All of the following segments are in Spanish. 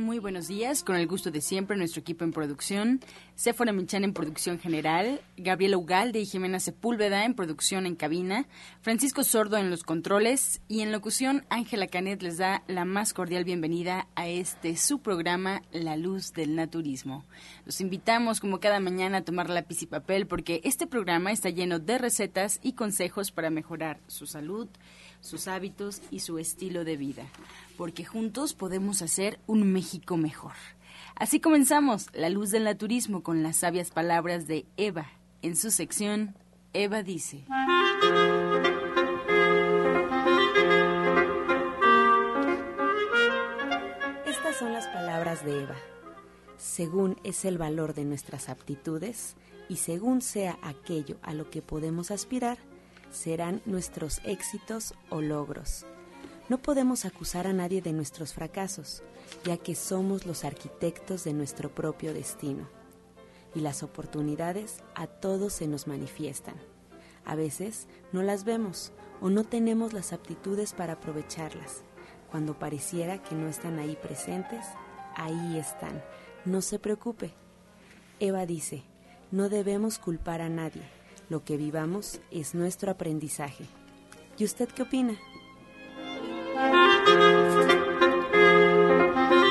Muy buenos días, con el gusto de siempre, nuestro equipo en producción, Sephora Michan en producción general, Gabriela Ugalde y Jimena Sepúlveda en producción en cabina, Francisco Sordo en los controles y en locución, Ángela Canet les da la más cordial bienvenida a este su programa La Luz del Naturismo. Los invitamos como cada mañana a tomar lápiz y papel porque este programa está lleno de recetas y consejos para mejorar su salud, sus hábitos y su estilo de vida, porque juntos podemos hacer un México mejor. Así comenzamos La Luz del Naturismo con las sabias palabras de Eva en su sección Eva dice. Estas son las palabras de Eva. Según es el valor de nuestras aptitudes y según sea aquello a lo que podemos aspirar, serán nuestros éxitos o logros. No podemos acusar a nadie de nuestros fracasos, ya que somos los arquitectos de nuestro propio destino. Y las oportunidades a todos se nos manifiestan. A veces no las vemos o no tenemos las aptitudes para aprovecharlas. Cuando pareciera que no están ahí presentes, ahí están. No se preocupe. Eva dice, no debemos culpar a nadie lo que vivamos es nuestro aprendizaje. ¿Y usted qué opina?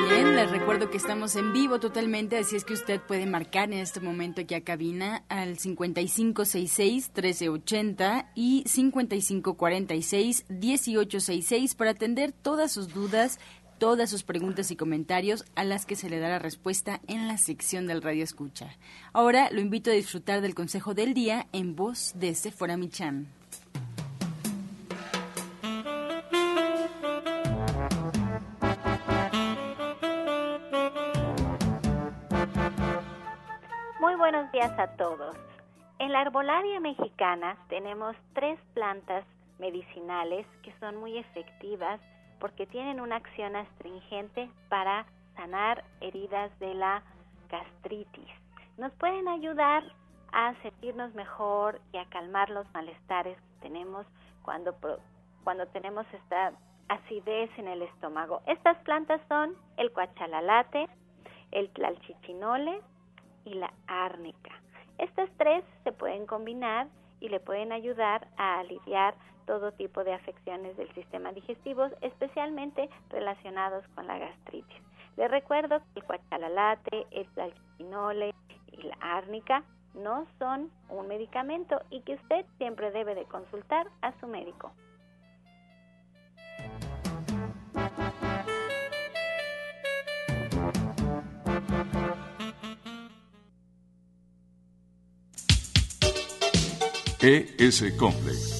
Bien, les recuerdo que estamos en vivo totalmente, así es que usted puede marcar en este momento aquí a cabina al 5566-1380 y 5546-1866 para atender todas sus dudas todas sus preguntas y comentarios a las que se le dará respuesta en la sección del Radio Escucha. Ahora lo invito a disfrutar del consejo del día en voz de Sephora Michan. Muy buenos días a todos. En la arbolaria mexicana tenemos tres plantas medicinales que son muy efectivas porque tienen una acción astringente para sanar heridas de la gastritis. Nos pueden ayudar a sentirnos mejor y a calmar los malestares que tenemos cuando, cuando tenemos esta acidez en el estómago. Estas plantas son el cuachalalate, el tlalchichinole y la árnica. Estas tres se pueden combinar y le pueden ayudar a aliviar todo tipo de afecciones del sistema digestivo, especialmente relacionados con la gastritis. Les recuerdo que el cuachalalate, el alquinole y la árnica no son un medicamento y que usted siempre debe de consultar a su médico. ES Complex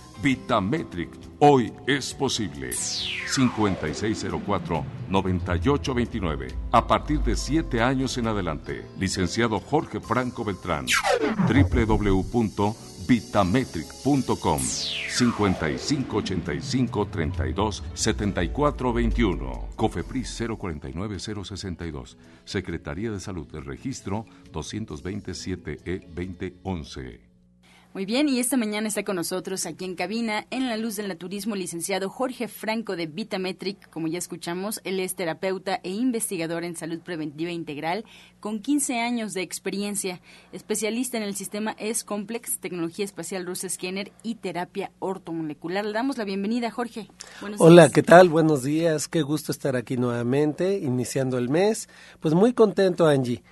Vitametric, hoy es posible. 5604-9829. A partir de 7 años en adelante. Licenciado Jorge Franco Beltrán. www.vitametric.com 5585-32-7421. Cofepris 049-062. Secretaría de Salud del Registro 227E2011. Muy bien, y esta mañana está con nosotros aquí en cabina, en la luz del naturismo, licenciado Jorge Franco de Vitametric. Como ya escuchamos, él es terapeuta e investigador en salud preventiva integral con 15 años de experiencia, especialista en el sistema S-Complex, tecnología espacial Ruth Scanner y terapia ortomolecular. Le damos la bienvenida, Jorge. Hola, ¿qué tal? Buenos días. Qué gusto estar aquí nuevamente, iniciando el mes. Pues muy contento, Angie.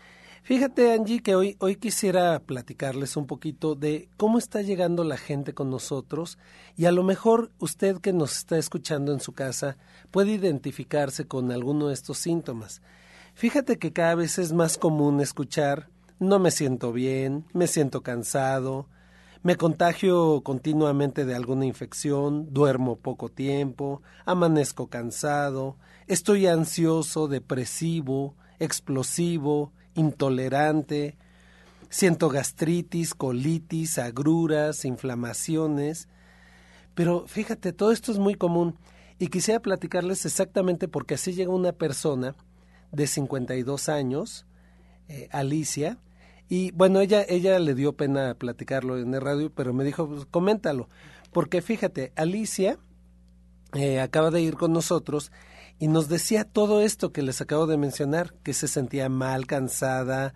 Fíjate, Angie, que hoy, hoy quisiera platicarles un poquito de cómo está llegando la gente con nosotros y a lo mejor usted que nos está escuchando en su casa puede identificarse con alguno de estos síntomas. Fíjate que cada vez es más común escuchar no me siento bien, me siento cansado, me contagio continuamente de alguna infección, duermo poco tiempo, amanezco cansado, estoy ansioso, depresivo, explosivo, intolerante, siento gastritis, colitis, agruras, inflamaciones. Pero fíjate, todo esto es muy común y quisiera platicarles exactamente porque así llega una persona de 52 años, eh, Alicia, y bueno, ella, ella le dio pena platicarlo en el radio, pero me dijo, pues, coméntalo, porque fíjate, Alicia eh, acaba de ir con nosotros y nos decía todo esto que les acabo de mencionar, que se sentía mal, cansada,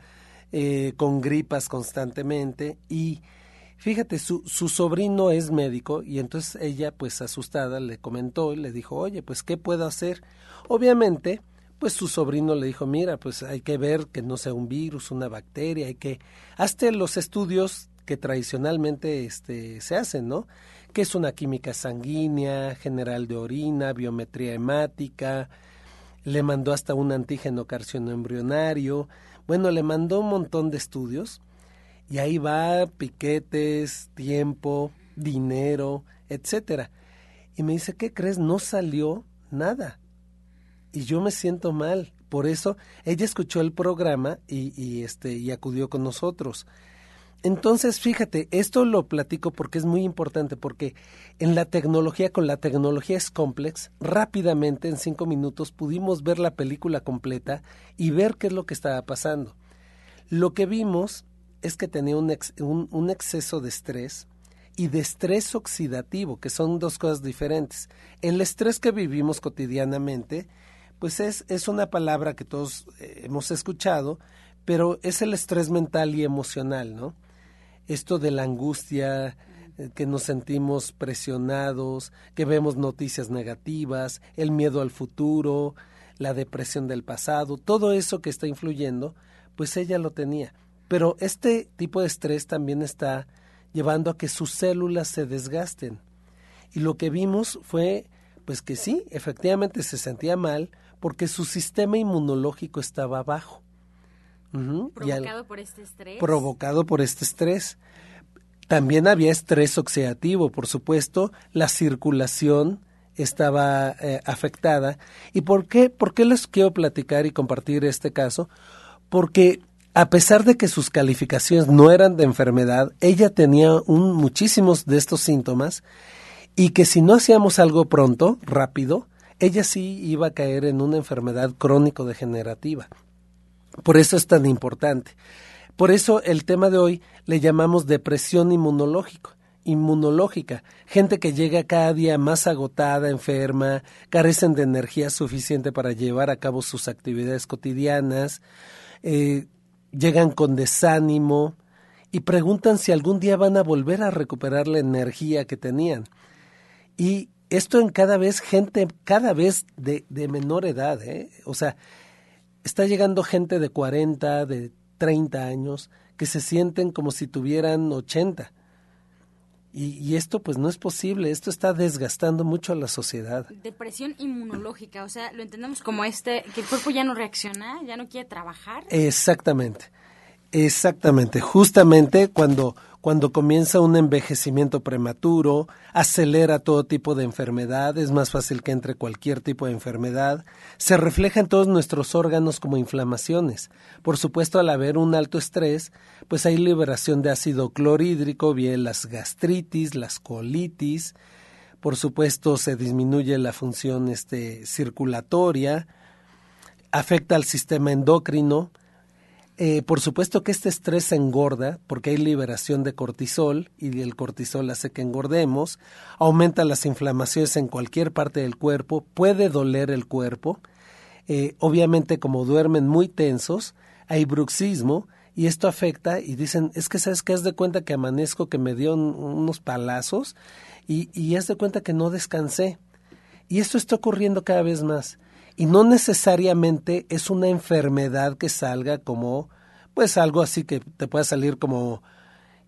eh, con gripas constantemente y fíjate, su, su sobrino es médico y entonces ella pues asustada le comentó y le dijo, oye, pues ¿qué puedo hacer? Obviamente, pues su sobrino le dijo, mira, pues hay que ver que no sea un virus, una bacteria, hay que, hazte los estudios que tradicionalmente este, se hacen, ¿no? Que es una química sanguínea, general de orina, biometría hemática, le mandó hasta un antígeno carcinoembrionario, bueno, le mandó un montón de estudios y ahí va piquetes, tiempo, dinero, etcétera. Y me dice, ¿qué crees? No salió nada. Y yo me siento mal. Por eso ella escuchó el programa y, y este y acudió con nosotros. Entonces, fíjate, esto lo platico porque es muy importante, porque en la tecnología, con la tecnología es complex, rápidamente, en cinco minutos, pudimos ver la película completa y ver qué es lo que estaba pasando. Lo que vimos es que tenía un, un, exceso de estrés y de estrés oxidativo, que son dos cosas diferentes. El estrés que vivimos cotidianamente, pues es, es una palabra que todos eh, hemos escuchado, pero es el estrés mental y emocional, ¿no? Esto de la angustia, eh, que nos sentimos presionados, que vemos noticias negativas, el miedo al futuro, la depresión del pasado, todo eso que está influyendo, pues ella lo tenía. Pero este tipo de estrés también está llevando a que sus células se desgasten. Y lo que vimos fue, pues que sí, efectivamente se sentía mal porque su sistema inmunológico estaba bajo. Provocado por este estrés. Provocado por este estrés. También había estrés oxidativo, por supuesto, la circulación estaba eh, afectada. ¿Y por qué? ¿Por qué les quiero platicar y compartir este caso? Porque a pesar de que sus calificaciones no eran de enfermedad, ella tenía un, muchísimos de estos síntomas y que si no hacíamos algo pronto, rápido, ella sí iba a caer en una enfermedad crónico-degenerativa. Por eso es tan importante. Por eso el tema de hoy le llamamos depresión inmunológico, inmunológica. Gente que llega cada día más agotada, enferma, carecen de energía suficiente para llevar a cabo sus actividades cotidianas, eh, llegan con desánimo y preguntan si algún día van a volver a recuperar la energía que tenían. Y esto en cada vez gente, cada vez de, de menor edad, ¿eh? o sea, está llegando gente de 40, de 30 años, que se sienten como si tuvieran 80. Y, y, esto pues no es posible, esto está desgastando mucho a la sociedad. Depresión inmunológica, o sea, lo entendemos como este, que el cuerpo ya no reacciona, ya no quiere trabajar. Exactamente, exactamente, justamente cuando cuando comienza un envejecimiento prematuro, acelera todo tipo de enfermedad, es más fácil que entre cualquier tipo de enfermedad, se refleja en todos nuestros órganos como inflamaciones. Por supuesto, al haber un alto estrés, pues hay liberación de ácido clorhídrico, bien las gastritis, las colitis, por supuesto se disminuye la función este, circulatoria, afecta al sistema endocrino, eh, por supuesto que este estrés engorda porque hay liberación de cortisol y el cortisol hace que engordemos, aumenta las inflamaciones en cualquier parte del cuerpo, puede doler el cuerpo, eh, obviamente como duermen muy tensos, hay bruxismo y esto afecta y dicen, es que sabes que haz de cuenta que amanezco que me dio unos palazos y, y haz de cuenta que no descansé. Y esto está ocurriendo cada vez más y no necesariamente es una enfermedad que salga como pues algo así que te pueda salir como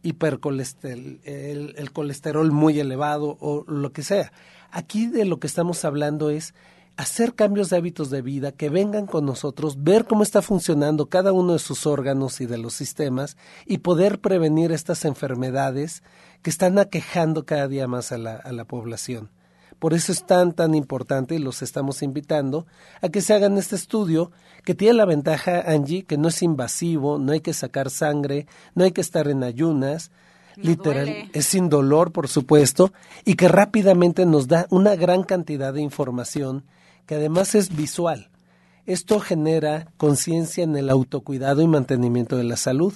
hipercolesterol, el, el colesterol muy elevado o lo que sea. Aquí de lo que estamos hablando es hacer cambios de hábitos de vida, que vengan con nosotros, ver cómo está funcionando cada uno de sus órganos y de los sistemas y poder prevenir estas enfermedades que están aquejando cada día más a la, a la población. Por eso es tan, tan importante y los estamos invitando a que se hagan este estudio que tiene la ventaja, Angie, que no es invasivo, no hay que sacar sangre, no hay que estar en ayunas, literal, es sin dolor, por supuesto, y que rápidamente nos da una gran cantidad de información que además es visual. Esto genera conciencia en el autocuidado y mantenimiento de la salud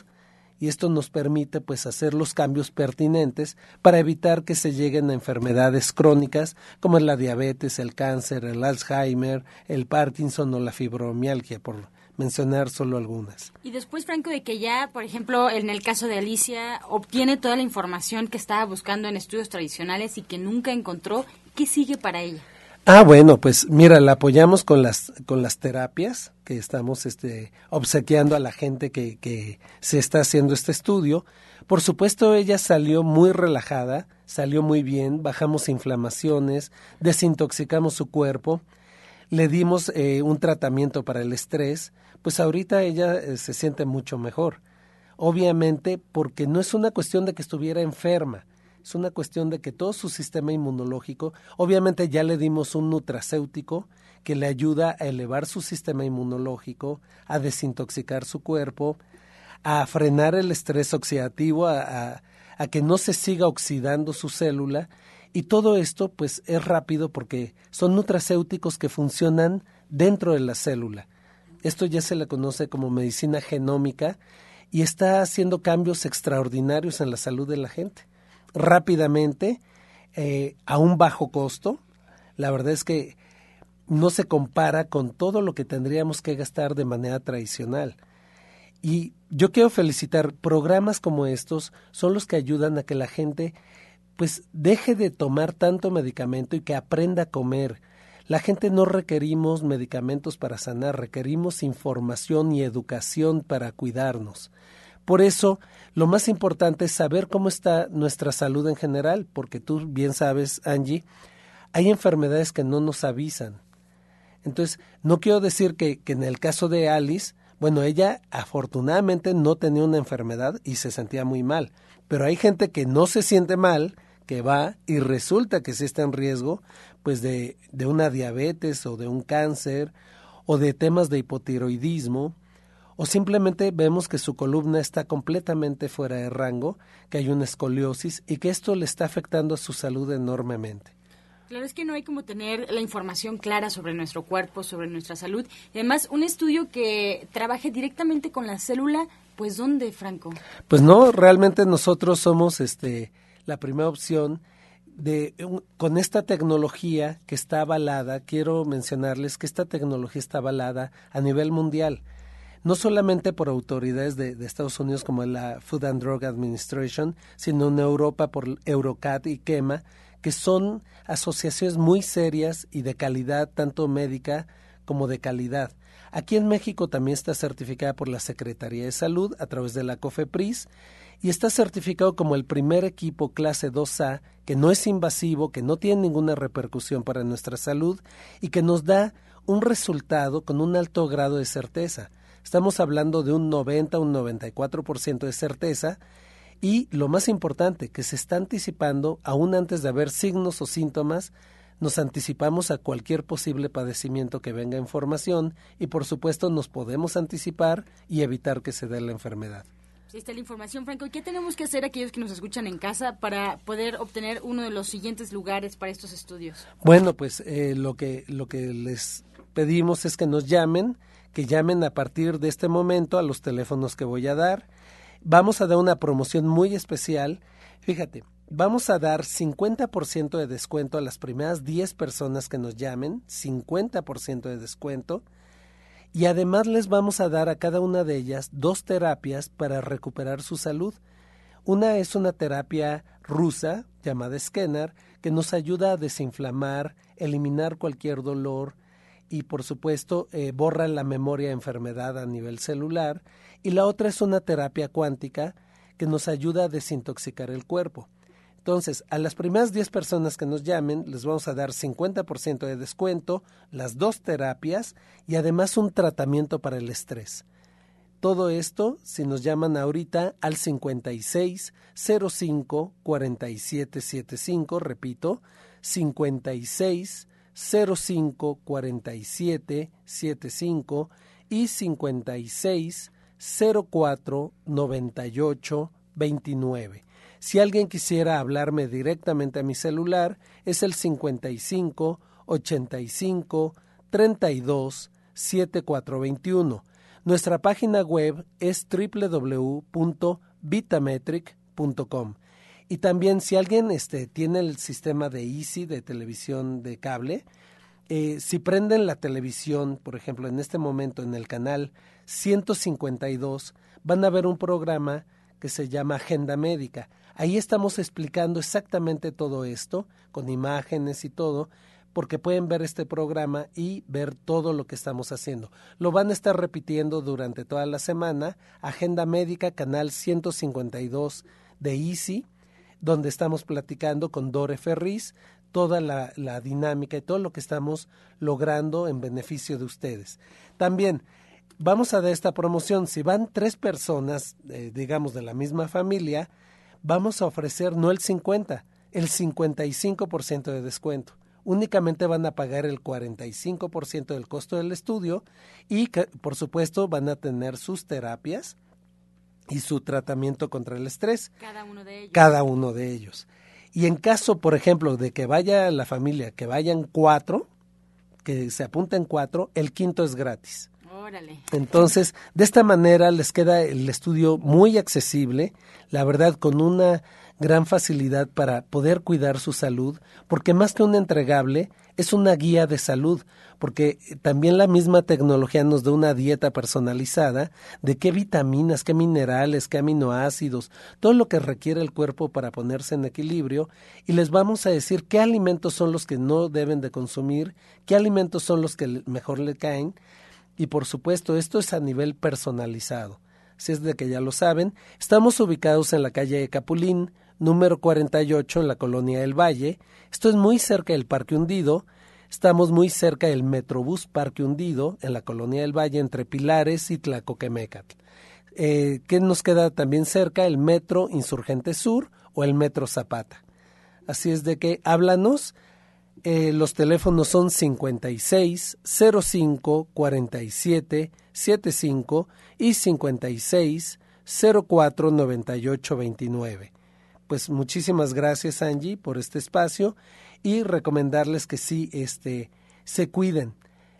y esto nos permite pues hacer los cambios pertinentes para evitar que se lleguen a enfermedades crónicas como la diabetes, el cáncer, el Alzheimer, el Parkinson o la fibromialgia por mencionar solo algunas. Y después, Franco, de que ya, por ejemplo, en el caso de Alicia, obtiene toda la información que estaba buscando en estudios tradicionales y que nunca encontró, ¿qué sigue para ella? Ah, bueno, pues mira, la apoyamos con las, con las terapias que estamos este, obsequiando a la gente que, que se está haciendo este estudio. Por supuesto, ella salió muy relajada, salió muy bien, bajamos inflamaciones, desintoxicamos su cuerpo, le dimos eh, un tratamiento para el estrés, pues ahorita ella eh, se siente mucho mejor. Obviamente, porque no es una cuestión de que estuviera enferma, es una cuestión de que todo su sistema inmunológico, obviamente ya le dimos un nutracéutico que le ayuda a elevar su sistema inmunológico, a desintoxicar su cuerpo, a frenar el estrés oxidativo, a, a que no se siga oxidando su célula. Y todo esto pues es rápido porque son nutracéuticos que funcionan dentro de la célula. Esto ya se le conoce como medicina genómica y está haciendo cambios extraordinarios en la salud de la gente rápidamente eh, a un bajo costo. La verdad es que no se compara con todo lo que tendríamos que gastar de manera tradicional. Y yo quiero felicitar, programas como estos son los que ayudan a que la gente pues deje de tomar tanto medicamento y que aprenda a comer. La gente no requerimos medicamentos para sanar, requerimos información y educación para cuidarnos. Por eso, lo más importante es saber cómo está nuestra salud en general, porque tú bien sabes, Angie, hay enfermedades que no nos avisan. Entonces, no quiero decir que, que en el caso de Alice, bueno, ella afortunadamente no tenía una enfermedad y se sentía muy mal, pero hay gente que no se siente mal, que va y resulta que sí está en riesgo, pues de, de una diabetes o de un cáncer o de temas de hipotiroidismo o simplemente vemos que su columna está completamente fuera de rango, que hay una escoliosis y que esto le está afectando a su salud enormemente. Claro, es que no hay como tener la información clara sobre nuestro cuerpo, sobre nuestra salud. además, un estudio que trabaje directamente con la célula, pues ¿dónde, Franco? Pues no, realmente nosotros somos este la primera opción de con esta tecnología que está avalada, quiero mencionarles que esta tecnología está avalada a nivel mundial no solamente por autoridades de, Estados Unidos como la Food and Drug Administration, sino en Europa por Eurocat y KEMA, que son asociaciones muy serias y de calidad, tanto médica como de calidad. Aquí en México también está certificada por la Secretaría de Salud a través de la COFEPRIS y está certificado como el primer equipo clase 2A que no es invasivo, que no tiene ninguna repercusión para nuestra salud y que nos da un resultado con un alto grado de certeza. Estamos hablando de un 90, un 94% de certeza y lo más importante, que se está anticipando, aún antes de haber signos o síntomas, nos anticipamos a cualquier posible padecimiento que venga en formación y por supuesto nos podemos anticipar y evitar que se dé la enfermedad. Ahí está la información, Franco. ¿Y qué tenemos que hacer aquellos que nos escuchan en casa para poder obtener uno de los siguientes lugares para estos estudios? Bueno, pues eh, lo, que, lo que les pedimos es que nos llamen que llamen a partir de este momento a los teléfonos que voy a dar. Vamos a dar una promoción muy especial. Fíjate, vamos a dar 50% de descuento a las primeras 10 personas que nos llamen, 50% de descuento. Y además les vamos a dar a cada una de ellas dos terapias para recuperar su salud. Una es una terapia rusa llamada Scanner que nos ayuda a desinflamar, eliminar cualquier dolor, y por supuesto eh, borran la memoria de enfermedad a nivel celular y la otra es una terapia cuántica que nos ayuda a desintoxicar el cuerpo. Entonces, a las primeras 10 personas que nos llamen, les vamos a dar 50% de descuento, las dos terapias y además un tratamiento para el estrés. Todo esto si nos llaman ahorita al 56 05 47 75, repito, 56 05 47 75 y 56 04 98 29. Si alguien quisiera hablarme directamente a mi celular, es el 55 85 32 7421. Nuestra página web es www.vitametric.com. Y también si alguien este, tiene el sistema de Easy de televisión de cable, eh, si prenden la televisión, por ejemplo, en este momento en el canal 152, van a ver un programa que se llama Agenda Médica. Ahí estamos explicando exactamente todo esto, con imágenes y todo, porque pueden ver este programa y ver todo lo que estamos haciendo. Lo van a estar repitiendo durante toda la semana. Agenda Médica, canal 152 de Easy, donde estamos platicando con Dore Ferriz toda la, dinámica y todo lo que estamos logrando en beneficio de ustedes. También vamos a dar esta promoción. Si van tres personas, eh, digamos, de la misma familia, vamos a ofrecer no el 50, el 55% de descuento únicamente van a pagar el 45% del costo del estudio y, por supuesto, van a tener sus terapias y su tratamiento contra el estrés. Cada uno de ellos. Cada uno de ellos. Y en caso, por ejemplo, de que vaya la familia, que vayan cuatro, que se apunten cuatro, el quinto es gratis. Entonces, de esta manera les queda el estudio muy accesible, la verdad, con una gran facilidad para poder cuidar su salud, porque más que un entregable, es una guía de salud, porque también la misma tecnología nos da una dieta personalizada de qué vitaminas, qué minerales, qué aminoácidos, todo lo que requiere el cuerpo para ponerse en equilibrio, y les vamos a decir qué alimentos son los que no deben de consumir, qué alimentos son los que mejor le caen, y por supuesto esto es a nivel personalizado. Si es de que ya lo saben, estamos ubicados en la calle Capulín, número 48 en la colonia del Valle. Esto es muy cerca del Parque Hundido. Estamos muy cerca del Metrobús Parque Hundido en la colonia del Valle entre Pilares y Tlacoquemecatl. Eh, ¿Qué nos queda también cerca? El Metro Insurgente Sur o el Metro Zapata. Así es de que háblanos. Eh, los teléfonos son 56 05 47 75 y 56 04 98 29 pues muchísimas gracias Angie por este espacio y recomendarles que sí este se cuiden.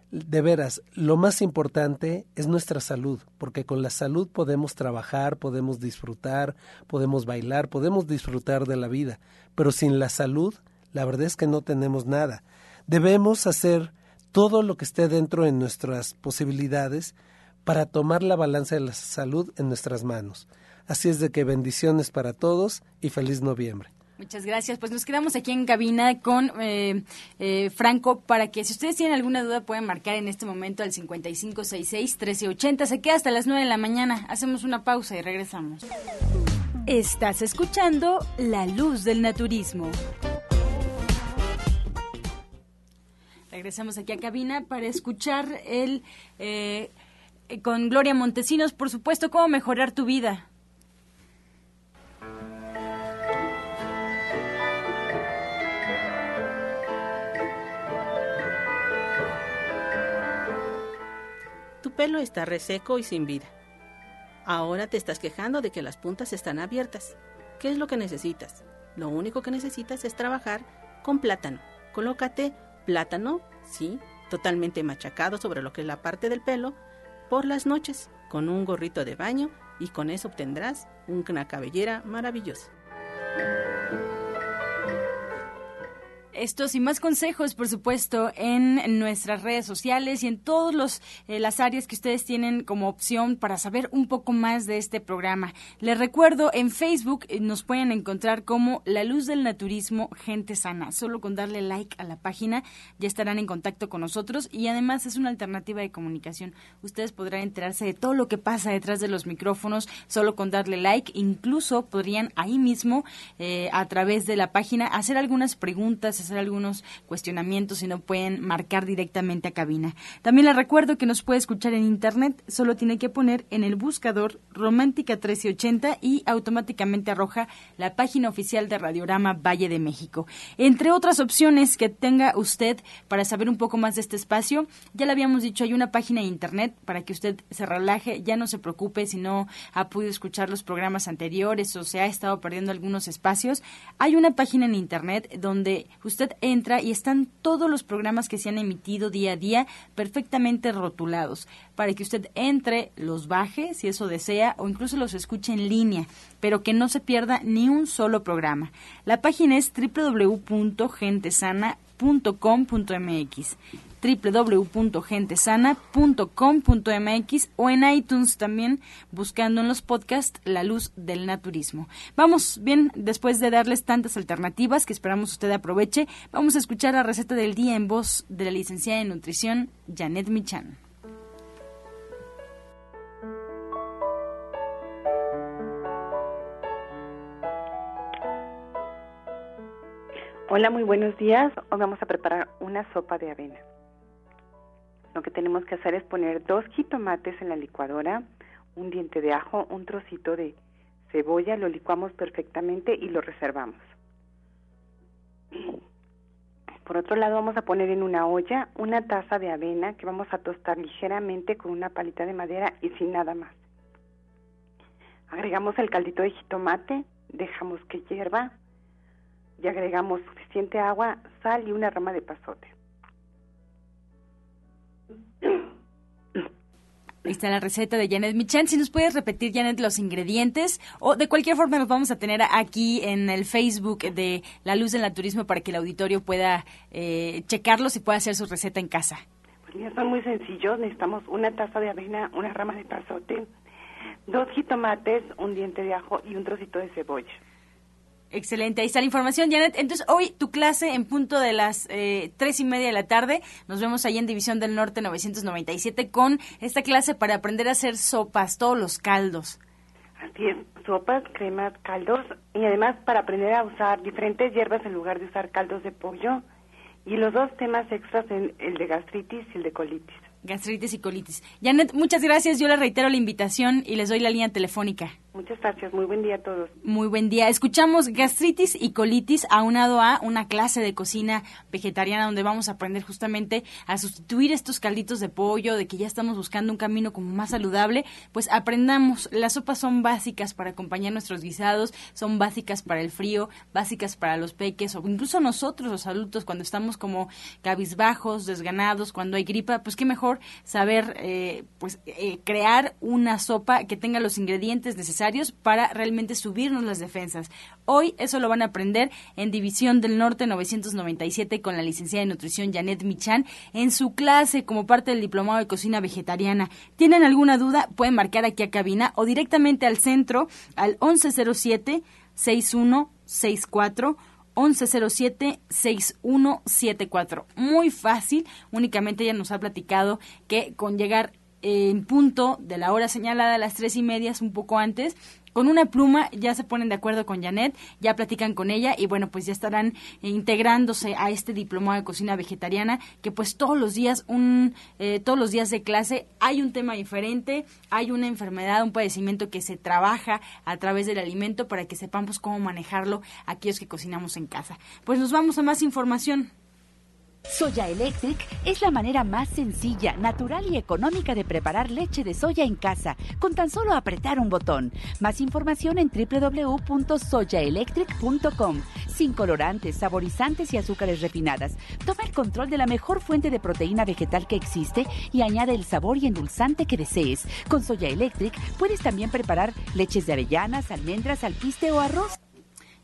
De veras, lo más importante es nuestra salud, porque con la salud podemos trabajar, podemos disfrutar, podemos bailar, podemos disfrutar de la vida, pero sin la salud, la verdad es que no tenemos nada. Debemos hacer todo lo que esté dentro de nuestras posibilidades para tomar la balanza de la salud en nuestras manos. Así es de que bendiciones para todos y feliz noviembre. Muchas gracias. Pues nos quedamos aquí en cabina con eh, eh, Franco para que si ustedes tienen alguna duda pueden marcar en este momento al 5566-1380. Se queda hasta las 9 de la mañana. Hacemos una pausa y regresamos. Estás escuchando La Luz del Naturismo. Regresamos aquí a cabina para escuchar el... Eh, con Gloria Montesinos, por supuesto, cómo mejorar tu vida. pelo está reseco y sin vida. Ahora te estás quejando de que las puntas están abiertas. ¿Qué es lo que necesitas? Lo único que necesitas es trabajar con plátano. Colócate plátano, sí, totalmente machacado sobre lo que es la parte del pelo, por las noches, con un gorrito de baño y con eso obtendrás una cabellera maravillosa. Estos y más consejos, por supuesto, en nuestras redes sociales y en todas eh, las áreas que ustedes tienen como opción para saber un poco más de este programa. Les recuerdo, en Facebook eh, nos pueden encontrar como La Luz del Naturismo Gente Sana. Solo con darle like a la página ya estarán en contacto con nosotros y además es una alternativa de comunicación. Ustedes podrán enterarse de todo lo que pasa detrás de los micrófonos solo con darle like. Incluso podrían ahí mismo, eh, a través de la página, hacer algunas preguntas hacer algunos cuestionamientos y no pueden marcar directamente a cabina. También les recuerdo que nos puede escuchar en internet, solo tiene que poner en el buscador Romántica 1380 y automáticamente arroja la página oficial de Radiorama Valle de México. Entre otras opciones que tenga usted para saber un poco más de este espacio, ya le habíamos dicho, hay una página de internet para que usted se relaje, ya no se preocupe si no ha podido escuchar los programas anteriores o se ha estado perdiendo algunos espacios. Hay una página en internet donde usted entra y están todos los programas que se han emitido día a día perfectamente rotulados para que usted entre, los baje si eso desea o incluso los escuche en línea, pero que no se pierda ni un solo programa. La página es www.gentesana.com.mx www.gentesana.com.mx o en iTunes también buscando en los podcasts La Luz del Naturismo. Vamos, bien, después de darles tantas alternativas que esperamos usted aproveche, vamos a escuchar la receta del día en voz de la licenciada en nutrición Janet Michan. Hola, muy buenos días. Hoy vamos a preparar una sopa de avena. Lo que tenemos que hacer es poner dos jitomates en la licuadora, un diente de ajo, un trocito de cebolla, lo licuamos perfectamente y lo reservamos. Por otro lado vamos a poner en una olla una taza de avena que vamos a tostar ligeramente con una palita de madera y sin nada más. Agregamos el caldito de jitomate, dejamos que hierva y agregamos suficiente agua, sal y una rama de pasote. Ahí está la receta de Janet Michan. Si nos puedes repetir, Janet, los ingredientes o de cualquier forma nos vamos a tener aquí en el Facebook de La Luz del Naturismo para que el auditorio pueda eh, checarlos y pueda hacer su receta en casa. Pues mira, son muy sencillos. Necesitamos una taza de avena, una rama de pasote, dos jitomates, un diente de ajo y un trocito de cebolla. Excelente, ahí está la información, Janet. Entonces, hoy tu clase en punto de las eh, tres y media de la tarde. Nos vemos ahí en División del Norte 997 con esta clase para aprender a hacer sopas, todos los caldos. Así es, sopas, cremas, caldos y además para aprender a usar diferentes hierbas en lugar de usar caldos de pollo. Y los dos temas extras, el de gastritis y el de colitis. Gastritis y colitis. Janet, muchas gracias. Yo le reitero la invitación y les doy la línea telefónica. Muchas gracias, muy buen día a todos. Muy buen día. Escuchamos gastritis y colitis aunado a una clase de cocina vegetariana donde vamos a aprender justamente a sustituir estos calditos de pollo, de que ya estamos buscando un camino como más saludable, pues aprendamos. Las sopas son básicas para acompañar nuestros guisados, son básicas para el frío, básicas para los peques o incluso nosotros los adultos cuando estamos como cabizbajos, desganados, cuando hay gripa, pues qué mejor saber eh, pues eh, crear una sopa que tenga los ingredientes necesarios para realmente subirnos las defensas. Hoy eso lo van a aprender en División del Norte 997 con la licenciada de nutrición Janet Michan en su clase como parte del diplomado de cocina vegetariana. ¿Tienen alguna duda? Pueden marcar aquí a cabina o directamente al centro al 1107 6164 1107-6174. Muy fácil, únicamente ella nos ha platicado que con llegar en punto de la hora señalada a las tres y media, un poco antes, con una pluma ya se ponen de acuerdo con Janet, ya platican con ella y bueno, pues ya estarán integrándose a este diplomado de cocina vegetariana que pues todos los días, un, eh, todos los días de clase hay un tema diferente, hay una enfermedad, un padecimiento que se trabaja a través del alimento para que sepamos cómo manejarlo aquellos que cocinamos en casa. Pues nos vamos a más información. Soya Electric es la manera más sencilla, natural y económica de preparar leche de soya en casa, con tan solo apretar un botón. Más información en www.soyaelectric.com. Sin colorantes, saborizantes y azúcares refinadas. Toma el control de la mejor fuente de proteína vegetal que existe y añade el sabor y endulzante que desees. Con Soya Electric puedes también preparar leches de avellanas, almendras, alpiste o arroz.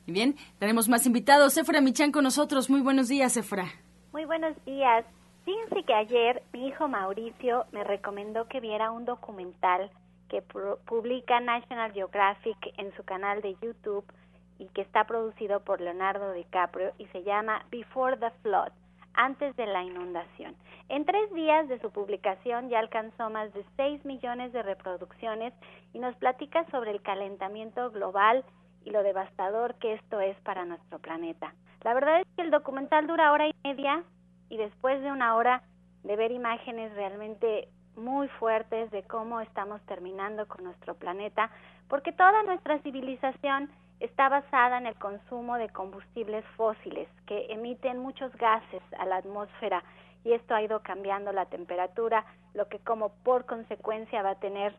Bien, tenemos más invitados. Efra Michan con nosotros. Muy buenos días, Efra. Muy buenos días. Fíjense que ayer mi hijo Mauricio me recomendó que viera un documental que publica National Geographic en su canal de YouTube y que está producido por Leonardo DiCaprio y se llama Before the Flood, antes de la inundación. En tres días de su publicación ya alcanzó más de 6 millones de reproducciones y nos platica sobre el calentamiento global y lo devastador que esto es para nuestro planeta. La verdad es que el documental dura hora y media y después de una hora de ver imágenes realmente muy fuertes de cómo estamos terminando con nuestro planeta, porque toda nuestra civilización está basada en el consumo de combustibles fósiles que emiten muchos gases a la atmósfera y esto ha ido cambiando la temperatura, lo que como por consecuencia va a tener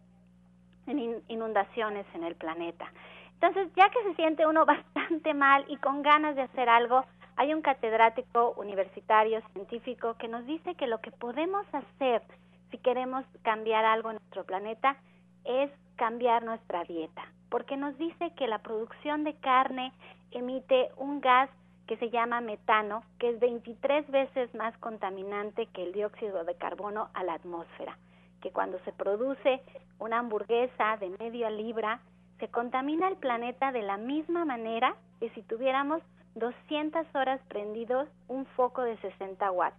inundaciones en el planeta. Entonces, ya que se siente uno bastante mal y con ganas de hacer algo, hay un catedrático universitario científico que nos dice que lo que podemos hacer si queremos cambiar algo en nuestro planeta es cambiar nuestra dieta, porque nos dice que la producción de carne emite un gas que se llama metano, que es 23 veces más contaminante que el dióxido de carbono a la atmósfera, que cuando se produce una hamburguesa de media libra, se contamina el planeta de la misma manera que si tuviéramos 200 horas prendidos un foco de 60 watts.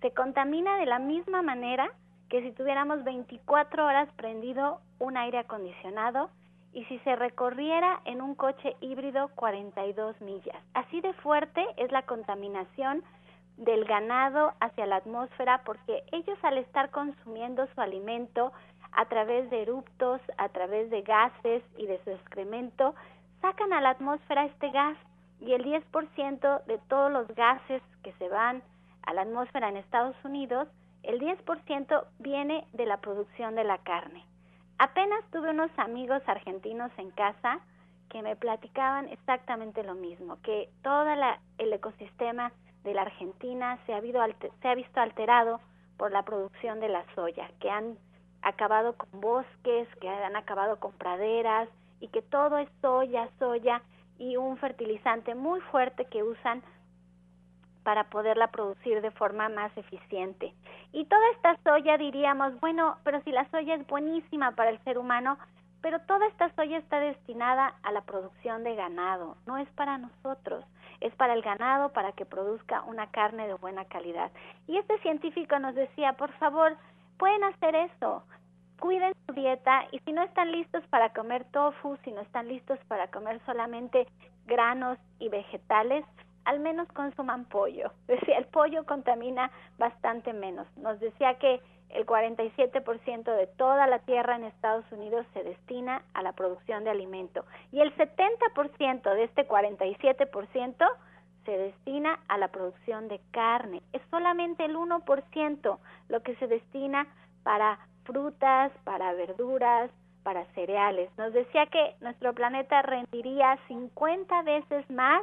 Se contamina de la misma manera que si tuviéramos 24 horas prendido un aire acondicionado y si se recorriera en un coche híbrido 42 millas. Así de fuerte es la contaminación del ganado hacia la atmósfera porque ellos al estar consumiendo su alimento a través de eruptos, a través de gases y de su excremento, sacan a la atmósfera este gas y el 10% de todos los gases que se van a la atmósfera en Estados Unidos el 10% viene de la producción de la carne. Apenas tuve unos amigos argentinos en casa que me platicaban exactamente lo mismo, que todo el ecosistema de la Argentina se ha, se ha visto alterado por la producción de la soya, que han acabado con bosques, que han acabado con praderas y que todo es soya, soya y un fertilizante muy fuerte que usan para poderla producir de forma más eficiente. Y toda esta soya diríamos, bueno, pero si la soya es buenísima para el ser humano, pero toda esta soya está destinada a la producción de ganado, no es para nosotros, es para el ganado para que produzca una carne de buena calidad. Y este científico nos decía, por favor, pueden hacer eso, cuiden su dieta y si no están listos para comer tofu, si no están listos para comer solamente granos y vegetales, al menos consuman pollo. Decía, el pollo contamina bastante menos. Nos decía que el 47% de toda la tierra en Estados Unidos se destina a la producción de alimento y el 70% de este 47% se destina a la producción de carne. Es solamente el 1% lo que se destina para frutas, para verduras, para cereales. Nos decía que nuestro planeta rendiría 50 veces más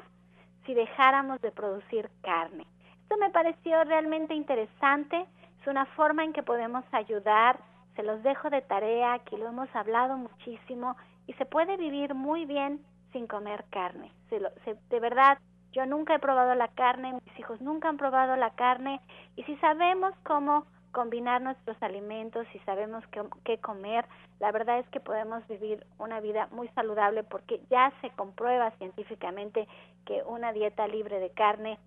si dejáramos de producir carne. Esto me pareció realmente interesante, es una forma en que podemos ayudar, se los dejo de tarea, aquí lo hemos hablado muchísimo y se puede vivir muy bien sin comer carne. de verdad, yo nunca he probado la carne, mis hijos nunca han probado la carne y si sabemos cómo combinar nuestros alimentos y sabemos qué, comer, la verdad es que podemos vivir una vida muy saludable porque ya se comprueba científicamente que una dieta libre de carne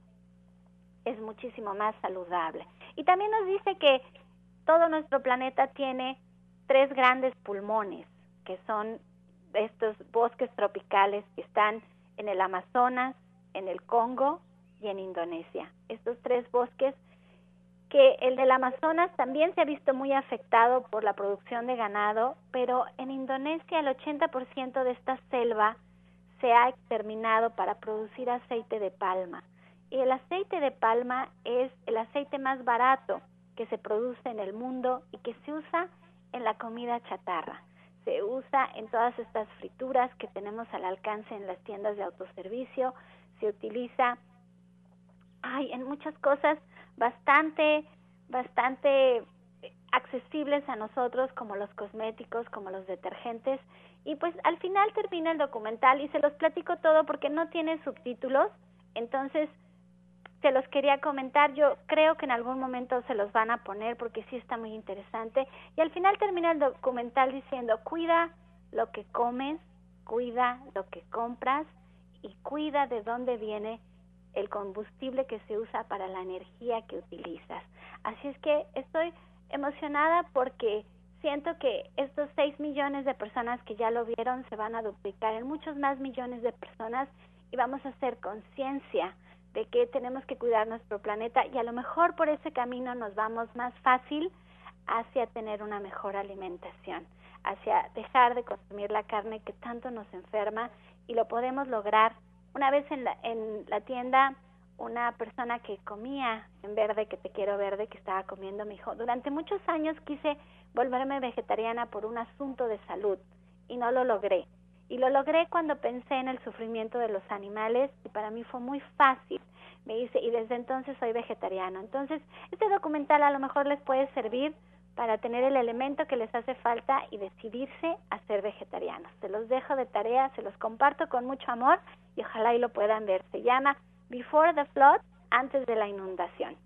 es muchísimo más saludable. Y también nos dice que todo nuestro planeta tiene tres grandes pulmones, que son estos bosques tropicales que están en el Amazonas, en el Congo y en Indonesia. Estos tres bosques que el del Amazonas también se ha visto muy afectado por la producción de ganado, pero en Indonesia el 80% de esta selva se ha exterminado para producir aceite de palma. Y el aceite de palma es el aceite más barato que se produce en el mundo y que se usa en la comida chatarra. Se usa en todas estas frituras que tenemos al alcance en las tiendas de autoservicio, se utiliza ay, en muchas cosas bastante, bastante accesibles a nosotros como los cosméticos, como los detergentes. Y pues al final termina el documental y se los platico todo porque no tiene subtítulos, entonces se los quería comentar, yo creo que en algún momento se los van a poner porque sí está muy interesante. Y al final termina el documental diciendo, cuida lo que comes, cuida lo que compras y cuida de dónde viene el combustible que se usa para la energía que utilizas. Así es que estoy emocionada porque siento que estos 6 millones de personas que ya lo vieron se van a duplicar en muchos más millones de personas y vamos a hacer conciencia de que tenemos que cuidar nuestro planeta y a lo mejor por ese camino nos vamos más fácil hacia tener una mejor alimentación, hacia dejar de consumir la carne que tanto nos enferma y lo podemos lograr. Una vez en la, en la tienda, una persona que comía en verde, que te quiero verde, que estaba comiendo, me dijo, durante muchos años quise volverme vegetariana por un asunto de salud y no lo logré. Y lo logré cuando pensé en el sufrimiento de los animales y para mí fue muy fácil. Me dice, y desde entonces soy vegetariano. Entonces, este documental a lo mejor les puede servir para tener el elemento que les hace falta y decidirse a ser vegetarianos. Se los dejo de tarea, se los comparto con mucho amor y ojalá y lo puedan ver. Se llama Before the Flood, antes de la inundación.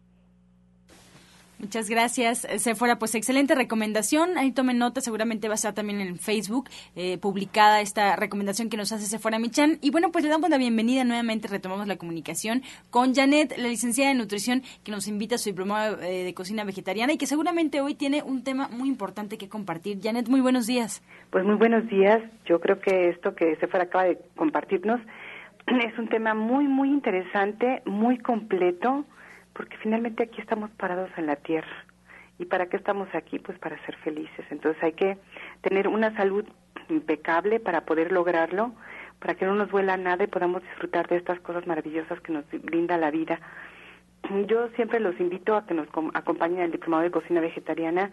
Muchas gracias, eh, Sephora. Pues excelente recomendación. Ahí tomen nota, seguramente va a estar también en Facebook eh, publicada esta recomendación que nos hace Sephora Michan. Y bueno, pues le damos la bienvenida nuevamente, retomamos la comunicación con Janet, la licenciada de nutrición, que nos invita a su diploma eh, de cocina vegetariana y que seguramente hoy tiene un tema muy importante que compartir. Janet, muy buenos días. Pues muy buenos días. Yo creo que esto que Sephora acaba de compartirnos es un tema muy, muy interesante, muy completo porque finalmente aquí estamos parados en la tierra. ¿Y para qué estamos aquí? Pues para ser felices. Entonces hay que tener una salud impecable para poder lograrlo, para que no nos duela nada y podamos disfrutar de estas cosas maravillosas que nos brinda la vida. Yo siempre los invito a que nos acompañen al diplomado de cocina vegetariana,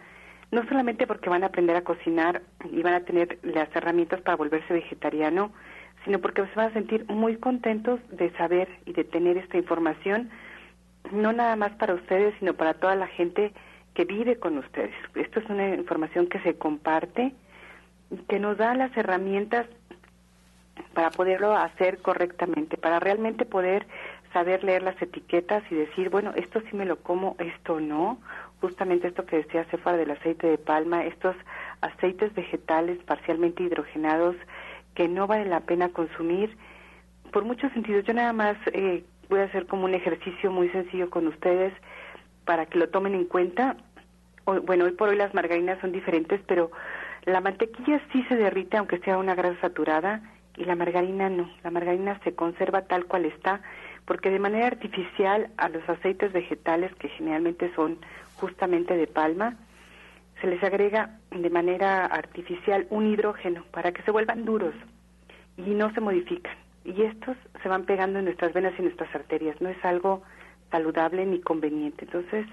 no solamente porque van a aprender a cocinar y van a tener las herramientas para volverse vegetariano, sino porque se van a sentir muy contentos de saber y de tener esta información no nada más para ustedes, sino para toda la gente que vive con ustedes. Esto es una información que se comparte, que nos da las herramientas para poderlo hacer correctamente, para realmente poder saber leer las etiquetas y decir, bueno, esto sí me lo como, esto no. Justamente esto que decía Cefar del aceite de palma, estos aceites vegetales parcialmente hidrogenados que no vale la pena consumir por muchos sentidos. Yo nada más eh, voy a hacer como un ejercicio muy sencillo con ustedes para que lo tomen en cuenta. bueno, hoy por hoy las margarinas son diferentes, pero la mantequilla sí se derrite aunque sea una grasa saturada y la margarina no. La margarina se conserva tal cual está porque de manera artificial a los aceites vegetales que generalmente son justamente de palma se les agrega de manera artificial un hidrógeno para que se vuelvan duros y no se modifican y estos se van pegando en nuestras venas y nuestras arterias. No es algo saludable ni conveniente. Entonces,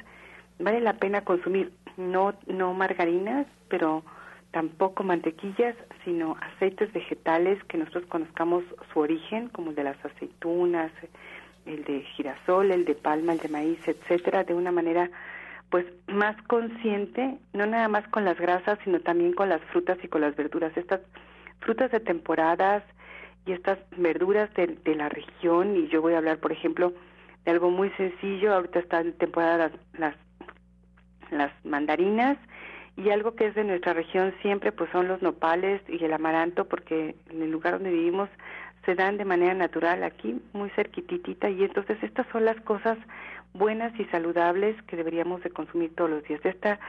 vale la pena consumir no, no margarinas, pero tampoco mantequillas, sino aceites vegetales que nosotros conozcamos su origen, como el de las aceitunas, el de girasol, el de palma, el de maíz, etcétera, de una manera pues más consciente, no nada más con las grasas, sino también con las frutas y con las verduras. Estas frutas de temporadas, y estas verduras de, la región y yo voy a hablar por ejemplo de algo muy sencillo ahorita están en temporada las, las, mandarinas y algo que es de nuestra región siempre pues son los nopales y el amaranto porque en el lugar donde vivimos se dan de manera natural aquí muy cerquititita y entonces estas son las cosas buenas y saludables que deberíamos de consumir todos los días. Esta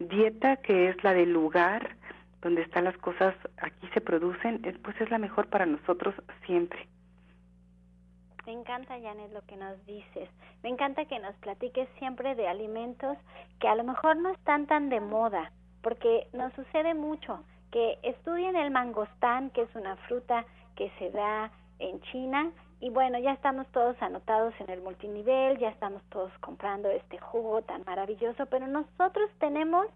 dieta que es la del lugar, donde están las cosas aquí se producen, pues es la mejor para nosotros siempre. Me encanta, Janet, lo que nos dices. Me encanta que nos platiques siempre de alimentos que a lo mejor no están tan de moda, porque nos sucede mucho que estudien el mangostán, que es una fruta que se da en China, y bueno, ya estamos todos anotados en el multinivel, ya estamos todos comprando este jugo tan maravilloso, pero nosotros tenemos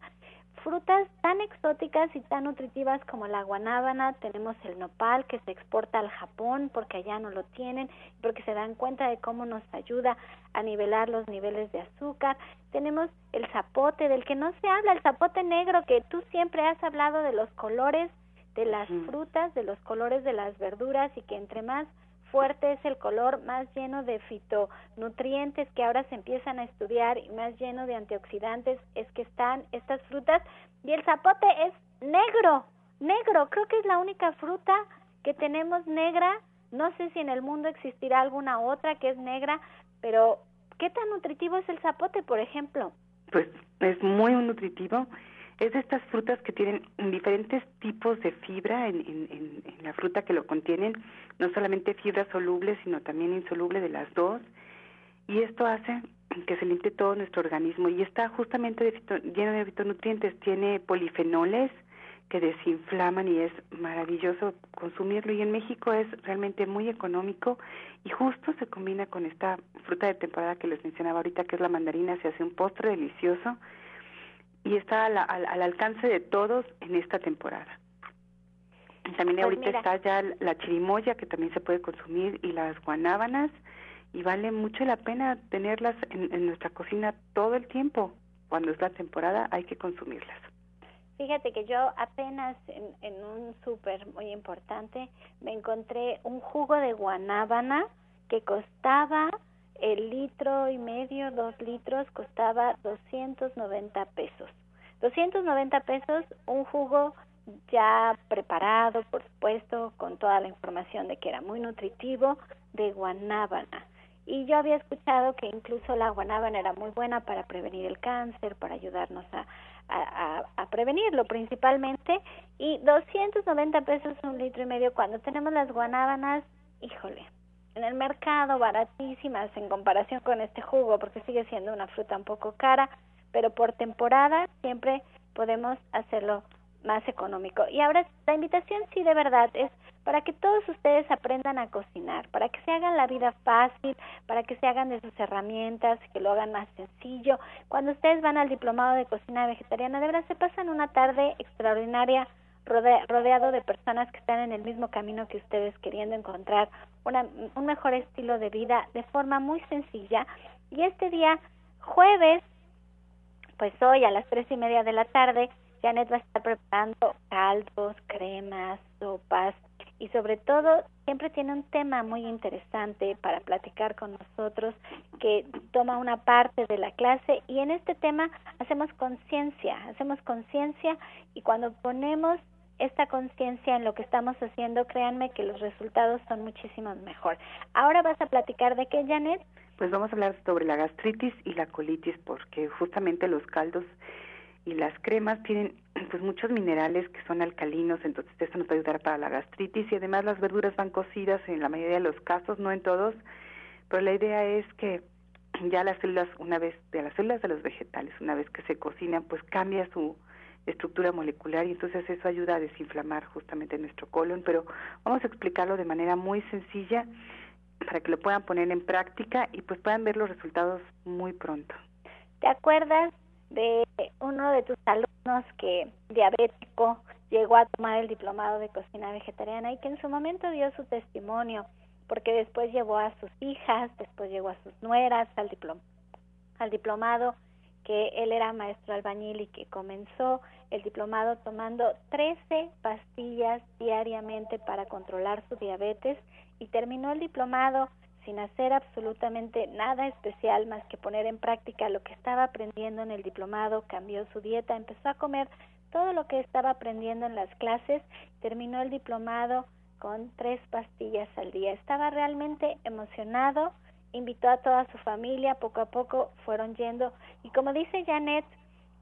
frutas tan exóticas y tan nutritivas como la guanábana, tenemos el nopal que se exporta al Japón porque allá no lo tienen, porque se dan cuenta de cómo nos ayuda a nivelar los niveles de azúcar. Tenemos el zapote del que no se habla, el zapote negro que tú siempre has hablado de los colores de las frutas, de los colores de las verduras y que entre más fuerte es el color, más lleno de fitonutrientes que ahora se empiezan a estudiar y más lleno de antioxidantes es que están estas frutas. Y el zapote es negro, negro, creo que es la única fruta que tenemos negra. No sé si en el mundo existirá alguna otra que es negra, pero ¿qué tan nutritivo es el zapote, por ejemplo? Pues es muy nutritivo es de estas frutas que tienen diferentes tipos de fibra en, en, en, la fruta que lo contienen, no solamente fibra soluble, sino también insoluble de las dos, y esto hace que se limpie todo nuestro organismo. Y está justamente lleno de fitonutrientes, tiene polifenoles que desinflaman y es maravilloso consumirlo. Y en México es realmente muy económico. Y justo se combina con esta fruta de temporada que les mencionaba ahorita que es la mandarina, se hace un postre delicioso y está al, al, alcance de todos en esta temporada. También pues ahorita está ya la chirimoya que también se puede consumir y las guanábanas y vale mucho la pena tenerlas en, en nuestra cocina todo el tiempo. Cuando es la temporada hay que consumirlas. Fíjate que yo apenas en, en un súper muy importante me encontré un jugo de guanábana que costaba el litro y medio, dos litros, costaba 290 pesos. 290 pesos, un jugo ya preparado, por supuesto, con toda la información de que era muy nutritivo, de guanábana. Y yo había escuchado que incluso la guanábana era muy buena para prevenir el cáncer, para ayudarnos a, prevenirlo principalmente. Y 290 pesos un litro y medio cuando tenemos las guanábanas, híjole, en el mercado baratísimas en comparación con este jugo porque sigue siendo una fruta un poco cara, pero por temporada siempre podemos hacerlo más económico. Y ahora la invitación sí de verdad es para que todos ustedes aprendan a cocinar, para que se hagan la vida fácil, para que se hagan de sus herramientas, que lo hagan más sencillo. Cuando ustedes van al diplomado de cocina vegetariana, de verdad se pasan una tarde extraordinaria rodeado de personas que están en el mismo camino que ustedes queriendo encontrar un mejor estilo de vida de forma muy sencilla. Y este día, jueves, pues hoy a las tres y media de la tarde, Janet va a estar preparando caldos, cremas, sopas y sobre todo siempre tiene un tema muy interesante para platicar con nosotros que toma una parte de la clase y en este tema hacemos conciencia, hacemos conciencia y cuando ponemos esta conciencia en lo que estamos haciendo, créanme que los resultados son muchísimo mejor. Ahora vas a platicar de qué, Janet? Pues vamos a hablar sobre la gastritis y la colitis, porque justamente los caldos y las cremas tienen pues muchos minerales que son alcalinos, entonces esto nos va a ayudar para la gastritis y además las verduras van cocidas en la mayoría de los casos, no en todos, pero la idea es que ya las células, una vez de las células de los vegetales, una vez que se cocinan, pues cambia su estructura molecular y entonces eso ayuda a desinflamar justamente nuestro colon, pero vamos a explicarlo de manera muy sencilla para que lo puedan poner en práctica y pues puedan ver los resultados muy pronto. ¿Te acuerdas de uno de tus alumnos que diabético llegó a tomar el diplomado de cocina vegetariana y que en su momento dio su testimonio porque después llevó a sus hijas, después llevó a sus nueras al al diplomado que él era maestro albañil y que comenzó el diplomado tomando 13 pastillas diariamente para controlar su diabetes y terminó el diplomado sin hacer absolutamente nada especial más que poner en práctica lo que estaba aprendiendo en el diplomado, cambió su dieta, empezó a comer todo lo que estaba aprendiendo en las clases, terminó el diplomado con tres pastillas al día. Estaba realmente emocionado, invitó a toda su familia, poco a poco fueron yendo y como dice Janet,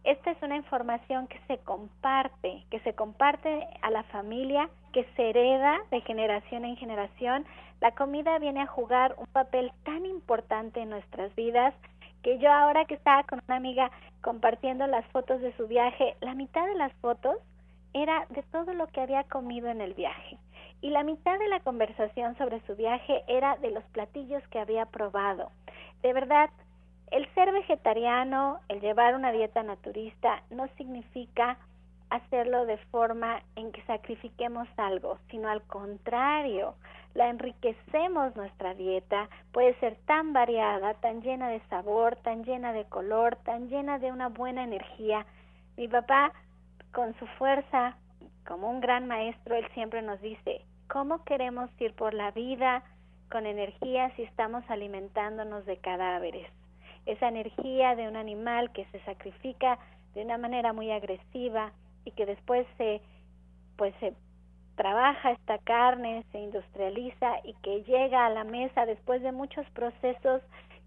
esta es una información que se comparte, que se comparte a la familia, que se hereda de generación en generación. La comida viene a jugar un papel tan importante en nuestras vidas que yo ahora que estaba con una amiga compartiendo las fotos de su viaje, la mitad de las fotos era de todo lo que había comido en el viaje y la mitad de la conversación sobre su viaje era de los platillos que había probado. De verdad, el ser vegetariano, el llevar una dieta naturista, no significa hacerlo de forma en que sacrifiquemos algo, sino al contrario, la enriquecemos nuestra dieta, puede ser tan variada, tan llena de sabor, tan llena de color, tan llena de una buena energía. Mi papá, con su fuerza como un gran maestro, él siempre nos dice, ¿cómo queremos ir por la vida con energía si estamos alimentándonos de cadáveres? Esa energía de un animal que se sacrifica de una manera muy agresiva y que después se pues se trabaja esta carne, se industrializa y que llega a la mesa después de muchos procesos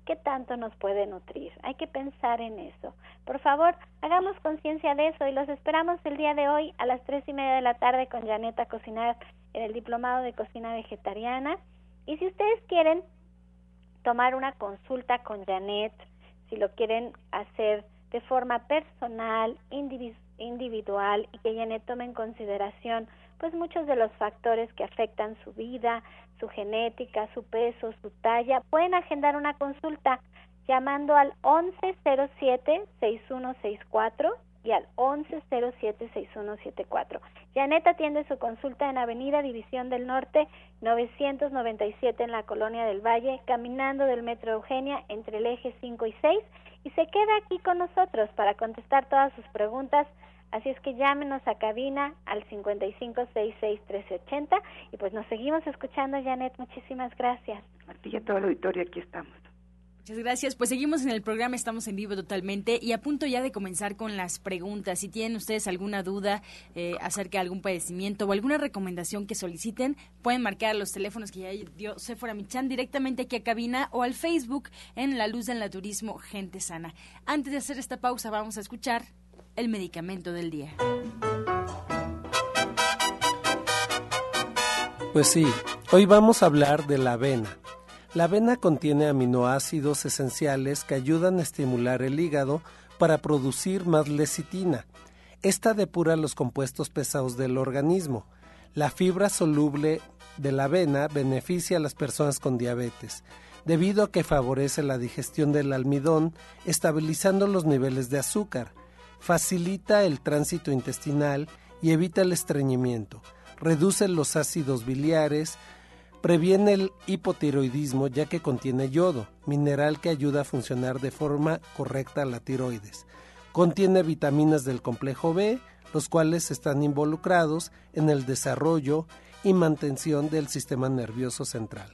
¿qué tanto nos puede nutrir? Hay que pensar en eso. Por favor, hagamos conciencia de eso y los esperamos el día de hoy a las tres y media de la tarde con Janet a cocinar en el Diplomado de Cocina Vegetariana. Y si ustedes quieren tomar una consulta con Janet, si lo quieren hacer de forma personal, individual y que Janet tome en consideración pues muchos de los factores que afectan su vida, su genética, su peso, su talla, pueden agendar una consulta llamando al 1107-6164 y al 1107-6174. Janet atiende su consulta en Avenida División del Norte 997 en la Colonia del Valle, caminando del Metro Eugenia entre el eje 5 y 6 y se queda aquí con nosotros para contestar todas sus preguntas Así es que llámenos a cabina al 5566-1380 y pues nos seguimos escuchando, Janet. Muchísimas gracias. A ti y a todo el auditorio, aquí estamos. Muchas gracias. Pues seguimos en el programa, estamos en vivo totalmente y a punto ya de comenzar con las preguntas. Si tienen ustedes alguna duda eh, acerca de algún padecimiento o alguna recomendación que soliciten, pueden marcar los teléfonos que ya dio Sephora Michan directamente aquí a cabina o al Facebook en La Luz del Naturismo Gente Sana. Antes de hacer esta pausa, vamos a escuchar el medicamento del día. Pues sí, hoy vamos a hablar de la avena. La avena contiene aminoácidos esenciales que ayudan a estimular el hígado para producir más lecitina. Esta depura los compuestos pesados del organismo. La fibra soluble de la avena beneficia a las personas con diabetes, debido a que favorece la digestión del almidón, estabilizando los niveles de azúcar facilita el tránsito intestinal y evita el estreñimiento, reduce los ácidos biliares, previene el hipotiroidismo ya que contiene yodo, mineral que ayuda a funcionar de forma correcta la tiroides. Contiene vitaminas del complejo B, los cuales están involucrados en el desarrollo y mantención del sistema nervioso central.